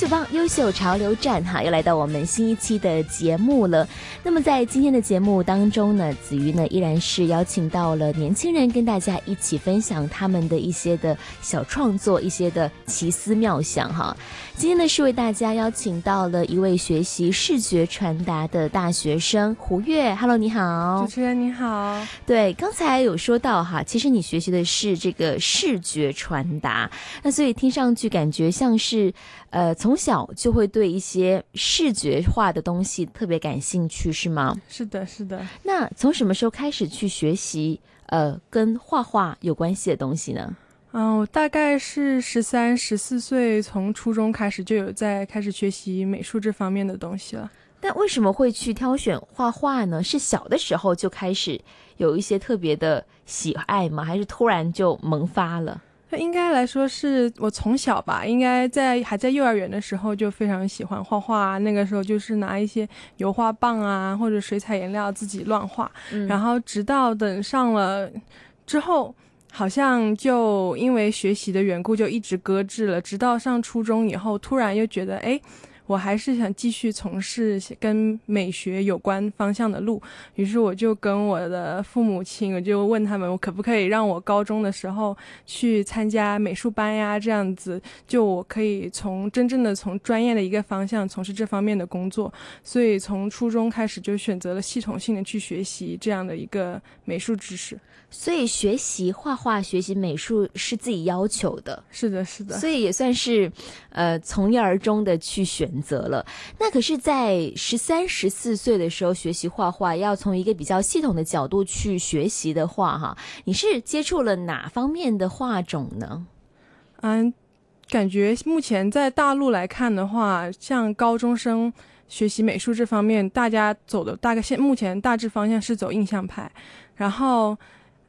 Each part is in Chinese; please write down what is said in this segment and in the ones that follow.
秀帮优秀潮流站哈，又来到我们新一期的节目了。那么在今天的节目当中呢，子瑜呢依然是邀请到了年轻人，跟大家一起分享他们的一些的小创作，一些的奇思妙想哈。今天呢是为大家邀请到了一位学习视觉传达的大学生胡月，Hello，你好，主持人你好。对，刚才有说到哈，其实你学习的是这个视觉传达，那所以听上去感觉像是。呃，从小就会对一些视觉化的东西特别感兴趣，是吗？是的，是的。那从什么时候开始去学习呃跟画画有关系的东西呢？嗯，我大概是十三、十四岁，从初中开始就有在开始学习美术这方面的东西了。但为什么会去挑选画画呢？是小的时候就开始有一些特别的喜爱吗？还是突然就萌发了？那应该来说是我从小吧，应该在还在幼儿园的时候就非常喜欢画画。那个时候就是拿一些油画棒啊，或者水彩颜料自己乱画。然后直到等上了之后，好像就因为学习的缘故就一直搁置了。直到上初中以后，突然又觉得哎。我还是想继续从事跟美学有关方向的路，于是我就跟我的父母亲，我就问他们，我可不可以让我高中的时候去参加美术班呀？这样子，就我可以从真正的从专业的一个方向从事这方面的工作。所以从初中开始就选择了系统性的去学习这样的一个美术知识。所以学习画画、学习美术是自己要求的，是的，是的。所以也算是，呃，从一而终的去选择了。那可是，在十三、十四岁的时候学习画画，要从一个比较系统的角度去学习的话，哈，你是接触了哪方面的画种呢？嗯，感觉目前在大陆来看的话，像高中生学习美术这方面，大家走的大概现目前大致方向是走印象派，然后。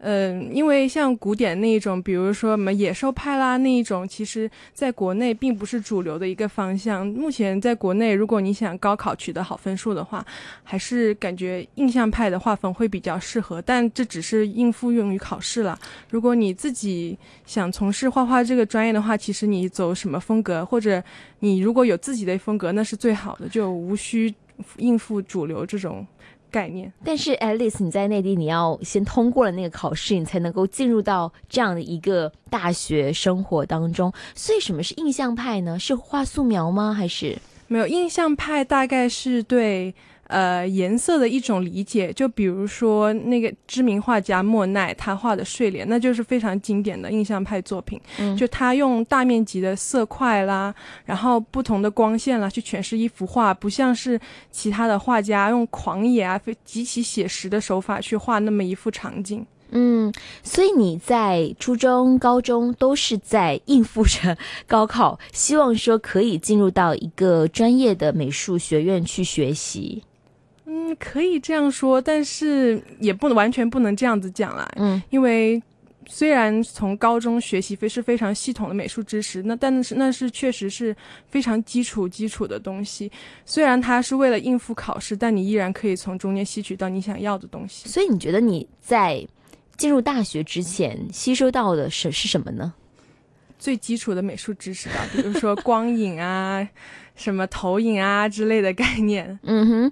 嗯，因为像古典那一种，比如说什么野兽派啦那一种，其实在国内并不是主流的一个方向。目前在国内，如果你想高考取得好分数的话，还是感觉印象派的画风会比较适合。但这只是应付用于考试了。如果你自己想从事画画这个专业的话，其实你走什么风格，或者你如果有自己的风格，那是最好的，就无需应付主流这种。概念，但是 Alice，你在内地，你要先通过了那个考试，你才能够进入到这样的一个大学生活当中。所以，什么是印象派呢？是画素描吗？还是没有印象派？大概是对。呃，颜色的一种理解，就比如说那个知名画家莫奈，他画的睡莲，那就是非常经典的印象派作品。嗯，就他用大面积的色块啦，然后不同的光线啦，去诠释一幅画，不像是其他的画家用狂野啊、非极其写实的手法去画那么一幅场景。嗯，所以你在初中、高中都是在应付着高考，希望说可以进入到一个专业的美术学院去学习。嗯，可以这样说，但是也不能完全不能这样子讲啦。嗯，因为虽然从高中学习非是非常系统的美术知识，那但是那是确实是非常基础基础的东西。虽然它是为了应付考试，但你依然可以从中间吸取到你想要的东西。所以你觉得你在进入大学之前吸收到的是是什么呢？最基础的美术知识吧，比如说光影啊、什么投影啊之类的概念。嗯哼。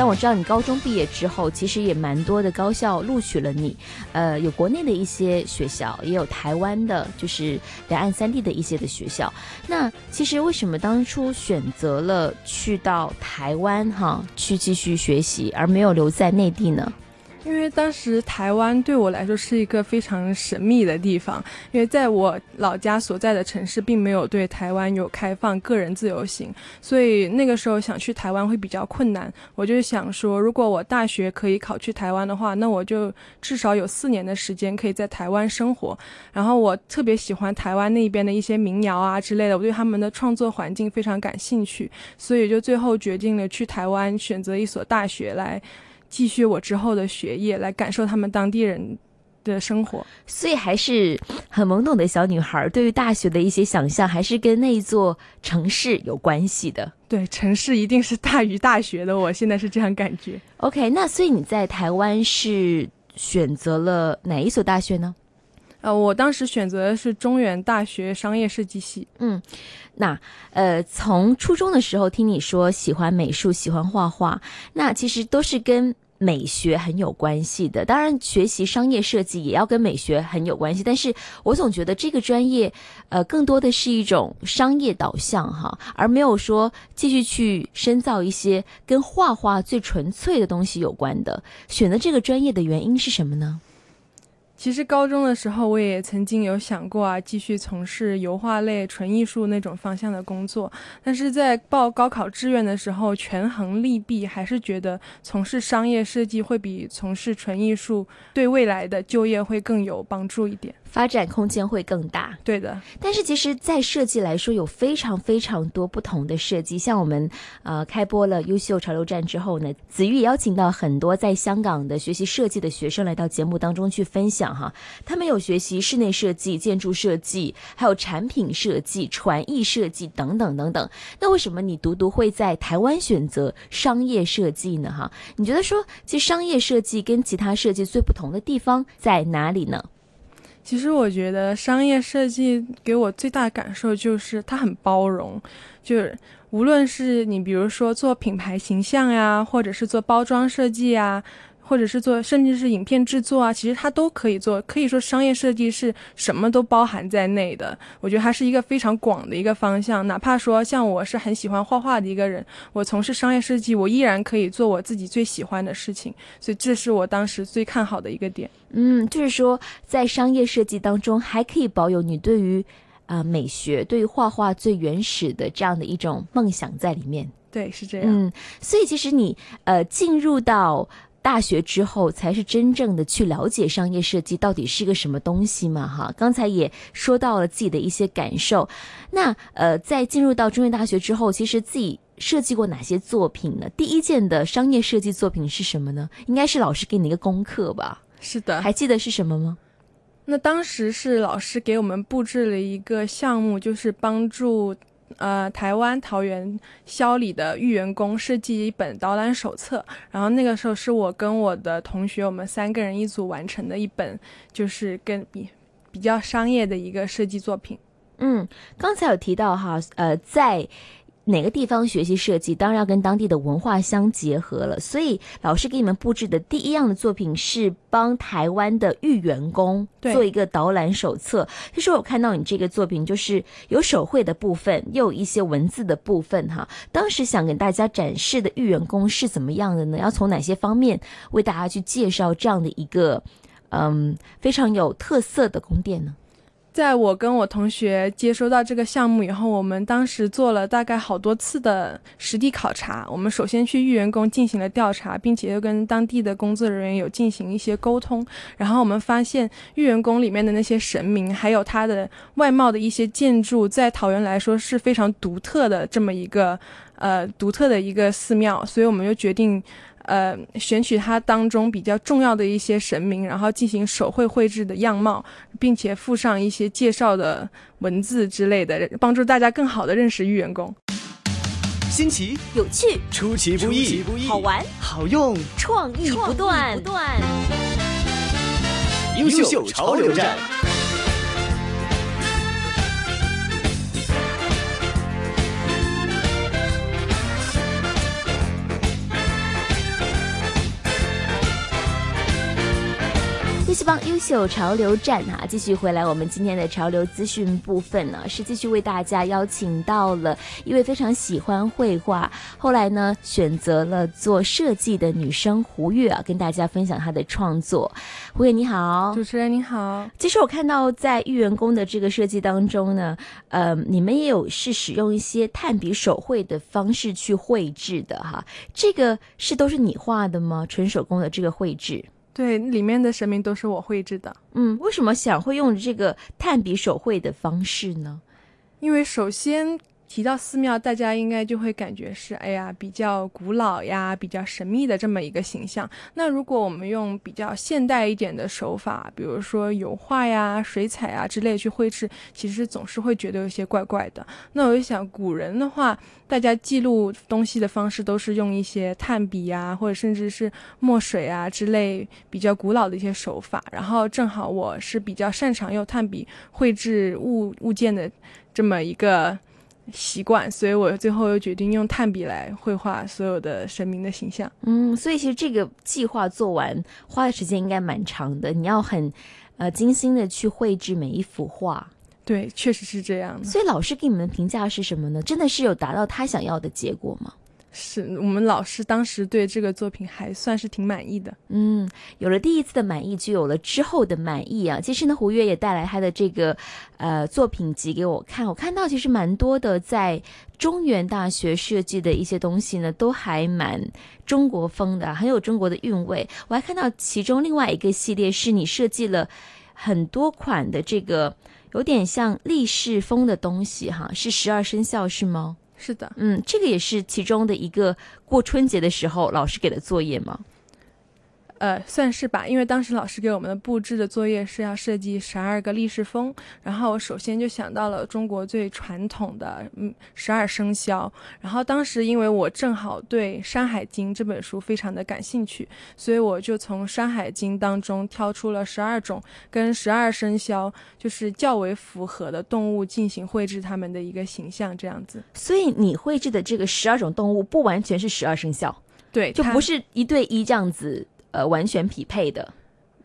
但我知道你高中毕业之后，其实也蛮多的高校录取了你，呃，有国内的一些学校，也有台湾的，就是两岸三地的一些的学校。那其实为什么当初选择了去到台湾哈去继续学习，而没有留在内地呢？因为当时台湾对我来说是一个非常神秘的地方，因为在我老家所在的城市并没有对台湾有开放个人自由行，所以那个时候想去台湾会比较困难。我就想说，如果我大学可以考去台湾的话，那我就至少有四年的时间可以在台湾生活。然后我特别喜欢台湾那边的一些民谣啊之类的，我对他们的创作环境非常感兴趣，所以就最后决定了去台湾，选择一所大学来。继续我之后的学业，来感受他们当地人的生活，所以还是很懵懂的小女孩，对于大学的一些想象，还是跟那一座城市有关系的。对，城市一定是大于大学的，我现在是这样感觉。OK，那所以你在台湾是选择了哪一所大学呢？呃，我当时选择的是中原大学商业设计系。嗯，那呃，从初中的时候听你说喜欢美术，喜欢画画，那其实都是跟美学很有关系的。当然，学习商业设计也要跟美学很有关系。但是我总觉得这个专业，呃，更多的是一种商业导向哈，而没有说继续去深造一些跟画画最纯粹的东西有关的。选择这个专业的原因是什么呢？其实高中的时候，我也曾经有想过啊，继续从事油画类、纯艺术那种方向的工作。但是在报高考志愿的时候，权衡利弊，还是觉得从事商业设计会比从事纯艺术对未来的就业会更有帮助一点。发展空间会更大，对的。但是其实，在设计来说，有非常非常多不同的设计。像我们呃开播了优秀潮流站之后呢，子玉邀请到很多在香港的学习设计的学生来到节目当中去分享哈。他们有学习室内设计、建筑设计，还有产品设计、传艺设计等等等等。那为什么你独独会在台湾选择商业设计呢？哈，你觉得说，其实商业设计跟其他设计最不同的地方在哪里呢？其实我觉得商业设计给我最大的感受就是它很包容，就是无论是你比如说做品牌形象呀，或者是做包装设计呀。或者是做，甚至是影片制作啊，其实它都可以做。可以说，商业设计是什么都包含在内的。我觉得它是一个非常广的一个方向。哪怕说像我是很喜欢画画的一个人，我从事商业设计，我依然可以做我自己最喜欢的事情。所以，这是我当时最看好的一个点。嗯，就是说，在商业设计当中，还可以保有你对于啊美学、对于画画最原始的这样的一种梦想在里面。对，是这样。嗯，所以其实你呃进入到。大学之后才是真正的去了解商业设计到底是个什么东西嘛？哈，刚才也说到了自己的一些感受。那呃，在进入到中原大学之后，其实自己设计过哪些作品呢？第一件的商业设计作品是什么呢？应该是老师给你一个功课吧？是的，还记得是什么吗？那当时是老师给我们布置了一个项目，就是帮助。呃，台湾桃园肖里的玉员工设计一本导览手册，然后那个时候是我跟我的同学，我们三个人一组完成的一本，就是跟比比较商业的一个设计作品。嗯，刚才有提到哈，呃，在。哪个地方学习设计，当然要跟当地的文化相结合了。所以老师给你们布置的第一样的作品是帮台湾的育员工做一个导览手册。就是我看到你这个作品，就是有手绘的部分，又有一些文字的部分哈。当时想给大家展示的育员工是怎么样的呢？要从哪些方面为大家去介绍这样的一个嗯非常有特色的宫殿呢？在我跟我同学接收到这个项目以后，我们当时做了大概好多次的实地考察。我们首先去玉员工进行了调查，并且又跟当地的工作人员有进行一些沟通。然后我们发现玉员工里面的那些神明，还有它的外貌的一些建筑，在桃园来说是非常独特的这么一个呃独特的一个寺庙，所以我们就决定。呃，选取它当中比较重要的一些神明，然后进行手绘绘制的样貌，并且附上一些介绍的文字之类的，帮助大家更好的认识玉员工。新奇、有趣、出其不意、好玩、好用、创意不断、不断。优秀潮流站。希望优秀潮流站哈，继续回来。我们今天的潮流资讯部分呢，是继续为大家邀请到了一位非常喜欢绘画，后来呢选择了做设计的女生胡月啊，跟大家分享她的创作。胡月你好，主持人你好。其实我看到在玉员工的这个设计当中呢，呃，你们也有是使用一些炭笔手绘的方式去绘制的哈，这个是都是你画的吗？纯手工的这个绘制？对，里面的神明都是我绘制的。嗯，为什么想会用这个炭笔手绘的方式呢？因为首先。提到寺庙，大家应该就会感觉是，哎呀，比较古老呀，比较神秘的这么一个形象。那如果我们用比较现代一点的手法，比如说油画呀、水彩啊之类去绘制，其实总是会觉得有些怪怪的。那我就想，古人的话，大家记录东西的方式都是用一些炭笔呀，或者甚至是墨水啊之类比较古老的一些手法。然后正好我是比较擅长用炭笔绘制物物件的这么一个。习惯，所以我最后又决定用炭笔来绘画所有的神明的形象。嗯，所以其实这个计划做完花的时间应该蛮长的，你要很呃精心的去绘制每一幅画。对，确实是这样的。所以老师给你们的评价是什么呢？真的是有达到他想要的结果吗？是我们老师当时对这个作品还算是挺满意的。嗯，有了第一次的满意，就有了之后的满意啊。其实呢，胡月也带来他的这个呃作品集给我看，我看到其实蛮多的在中原大学设计的一些东西呢，都还蛮中国风的，很有中国的韵味。我还看到其中另外一个系列是你设计了很多款的这个有点像立式风的东西，哈，是十二生肖是吗？是的，嗯，这个也是其中的一个过春节的时候老师给的作业吗？呃，算是吧，因为当时老师给我们的布置的作业是要设计十二个立式风，然后我首先就想到了中国最传统的嗯十二生肖，然后当时因为我正好对《山海经》这本书非常的感兴趣，所以我就从《山海经》当中挑出了十二种跟十二生肖就是较为符合的动物进行绘制它们的一个形象，这样子。所以你绘制的这个十二种动物不完全是十二生肖，对，就不是一对一这样子。呃，完全匹配的，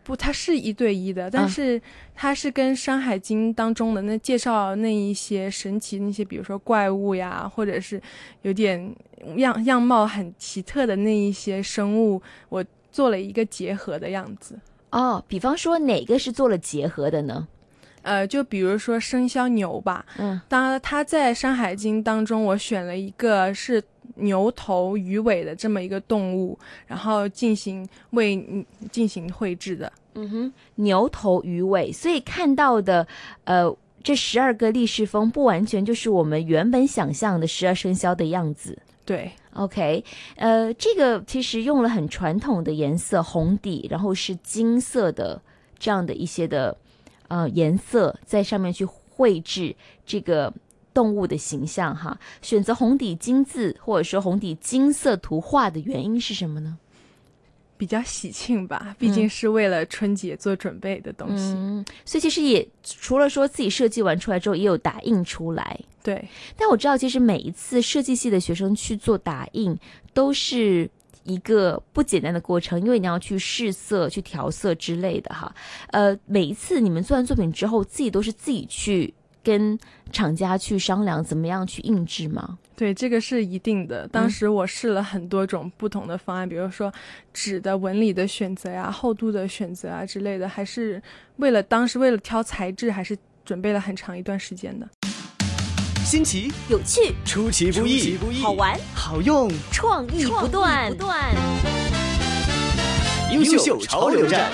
不，它是一对一的，但是它是跟《山海经》当中的那介绍那一些神奇那些，比如说怪物呀，或者是有点样样貌很奇特的那一些生物，我做了一个结合的样子。哦，比方说哪个是做了结合的呢？呃，就比如说生肖牛吧，嗯，当然它在《山海经》当中，我选了一个是牛头鱼尾的这么一个动物，然后进行为进行绘制的。嗯哼，牛头鱼尾，所以看到的，呃，这十二个立式风不完全就是我们原本想象的十二生肖的样子。对，OK，呃，这个其实用了很传统的颜色红底，然后是金色的这样的一些的。呃，颜色在上面去绘制这个动物的形象哈，选择红底金字或者说红底金色图画的原因是什么呢？比较喜庆吧，毕竟是为了春节做准备的东西。嗯，所以其实也除了说自己设计完出来之后，也有打印出来。对，但我知道其实每一次设计系的学生去做打印都是。一个不简单的过程，因为你要去试色、去调色之类的哈。呃，每一次你们做完作品之后，自己都是自己去跟厂家去商量怎么样去印制吗？对，这个是一定的。当时我试了很多种不同的方案，比如说纸的纹理的选择呀、厚度的选择啊之类的，还是为了当时为了挑材质，还是准备了很长一段时间的。新奇、有趣、出其不意、好玩、好用、创意不断、不断。优秀潮流站。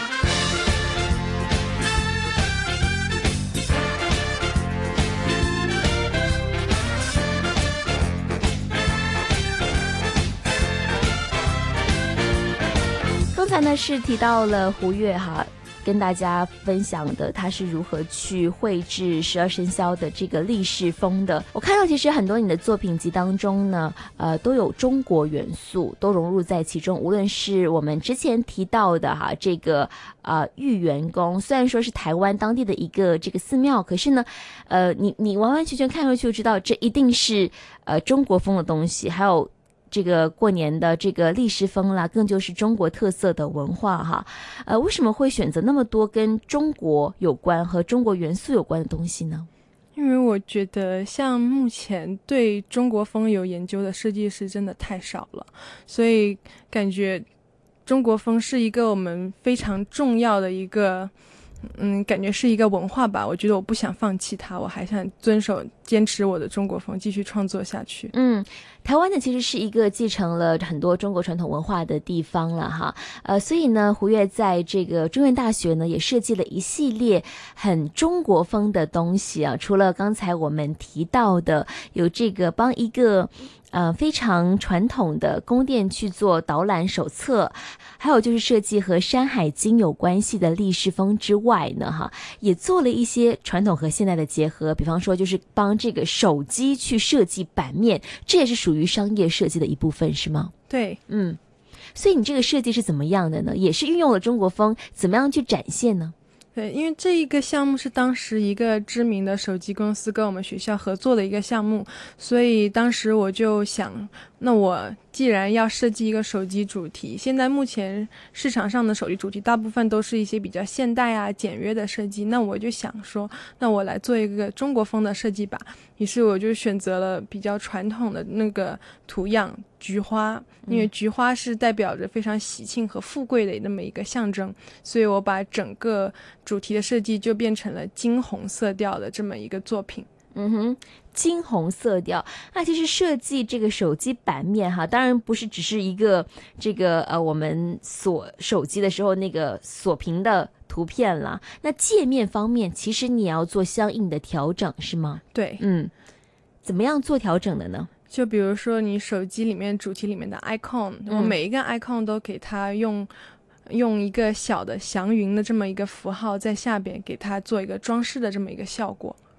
刚才呢是提到了胡月哈。跟大家分享的，他是如何去绘制十二生肖的这个立式风的。我看到其实很多你的作品集当中呢，呃，都有中国元素，都融入在其中。无论是我们之前提到的哈，这个呃玉元宫，虽然说是台湾当地的一个这个寺庙，可是呢，呃，你你完完全全看过去就知道，这一定是呃中国风的东西。还有。这个过年的这个历史风啦，更就是中国特色的文化哈。呃，为什么会选择那么多跟中国有关和中国元素有关的东西呢？因为我觉得，像目前对中国风有研究的设计师真的太少了，所以感觉中国风是一个我们非常重要的一个。嗯，感觉是一个文化吧。我觉得我不想放弃它，我还想遵守、坚持我的中国风，继续创作下去。嗯，台湾呢其实是一个继承了很多中国传统文化的地方了哈。呃，所以呢，胡越在这个中原大学呢也设计了一系列很中国风的东西啊。除了刚才我们提到的有这个帮一个。呃，非常传统的宫殿去做导览手册，还有就是设计和《山海经》有关系的历史风之外呢，哈，也做了一些传统和现代的结合。比方说，就是帮这个手机去设计版面，这也是属于商业设计的一部分，是吗？对，嗯。所以你这个设计是怎么样的呢？也是运用了中国风，怎么样去展现呢？对，因为这一个项目是当时一个知名的手机公司跟我们学校合作的一个项目，所以当时我就想，那我。既然要设计一个手机主题，现在目前市场上的手机主题大部分都是一些比较现代啊、简约的设计。那我就想说，那我来做一个中国风的设计吧。于是我就选择了比较传统的那个图样——菊花，因为菊花是代表着非常喜庆和富贵的那么一个象征，所以我把整个主题的设计就变成了金红色调的这么一个作品。嗯哼，金红色调。那其实设计这个手机版面哈，当然不是只是一个这个呃，我们锁手机的时候那个锁屏的图片啦。那界面方面，其实你要做相应的调整，是吗？对，嗯，怎么样做调整的呢？就比如说你手机里面主题里面的 icon，我每一个 icon 都给它用用一个小的祥云的这么一个符号在下边，给它做一个装饰的这么一个效果。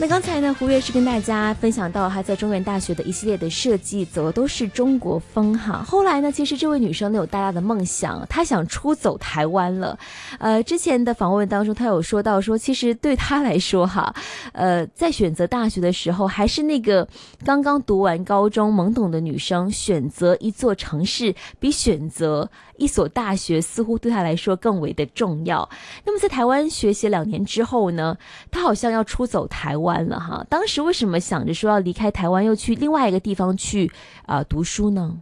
那刚才呢，胡越是跟大家分享到他在中原大学的一系列的设计，走的都是中国风哈。后来呢，其实这位女生呢有大大的梦想，她想出走台湾了。呃，之前的访问当中，她有说到说，其实对她来说哈，呃，在选择大学的时候，还是那个刚刚读完高中懵懂的女生，选择一座城市比选择一所大学似乎对她来说更为的重要。那么在台湾学习两年之后呢，她好像要出走台湾。完了哈，当时为什么想着说要离开台湾，又去另外一个地方去啊读书呢？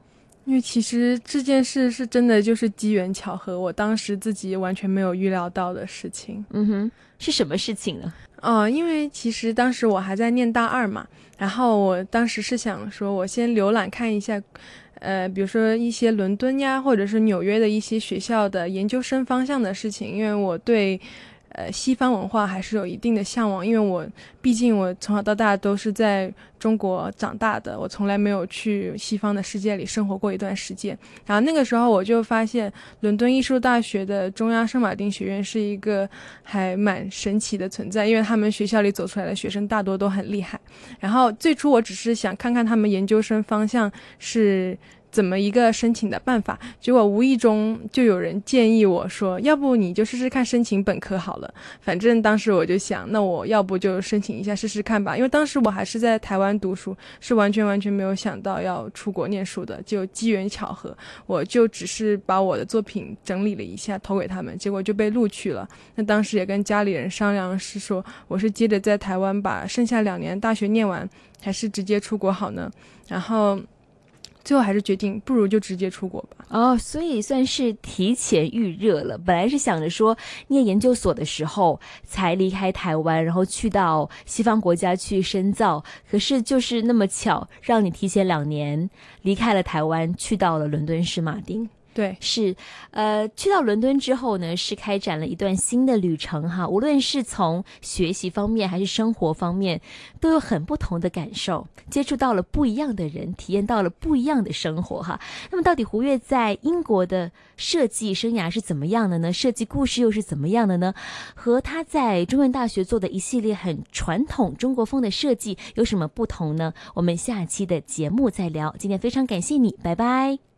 因为其实这件事是真的就是机缘巧合，我当时自己完全没有预料到的事情。嗯哼，是什么事情呢？哦，因为其实当时我还在念大二嘛，然后我当时是想说，我先浏览看一下，呃，比如说一些伦敦呀，或者是纽约的一些学校的研究生方向的事情，因为我对。呃，西方文化还是有一定的向往，因为我毕竟我从小到大都是在中国长大的，我从来没有去西方的世界里生活过一段时间。然后那个时候我就发现，伦敦艺术大学的中央圣马丁学院是一个还蛮神奇的存在，因为他们学校里走出来的学生大多都很厉害。然后最初我只是想看看他们研究生方向是。怎么一个申请的办法？结果无意中就有人建议我说：“要不你就试试看申请本科好了。”反正当时我就想，那我要不就申请一下试试看吧。因为当时我还是在台湾读书，是完全完全没有想到要出国念书的。就机缘巧合，我就只是把我的作品整理了一下投给他们，结果就被录取了。那当时也跟家里人商量，是说我是接着在台湾把剩下两年大学念完，还是直接出国好呢？然后。最后还是决定，不如就直接出国吧。哦，所以算是提前预热了。本来是想着说念研究所的时候才离开台湾，然后去到西方国家去深造。可是就是那么巧，让你提前两年离开了台湾，去到了伦敦市马丁。对，是，呃，去到伦敦之后呢，是开展了一段新的旅程哈。无论是从学习方面还是生活方面，都有很不同的感受，接触到了不一样的人，体验到了不一样的生活哈。那么，到底胡越在英国的设计生涯是怎么样的呢？设计故事又是怎么样的呢？和他在中原大学做的一系列很传统中国风的设计有什么不同呢？我们下期的节目再聊。今天非常感谢你，拜拜。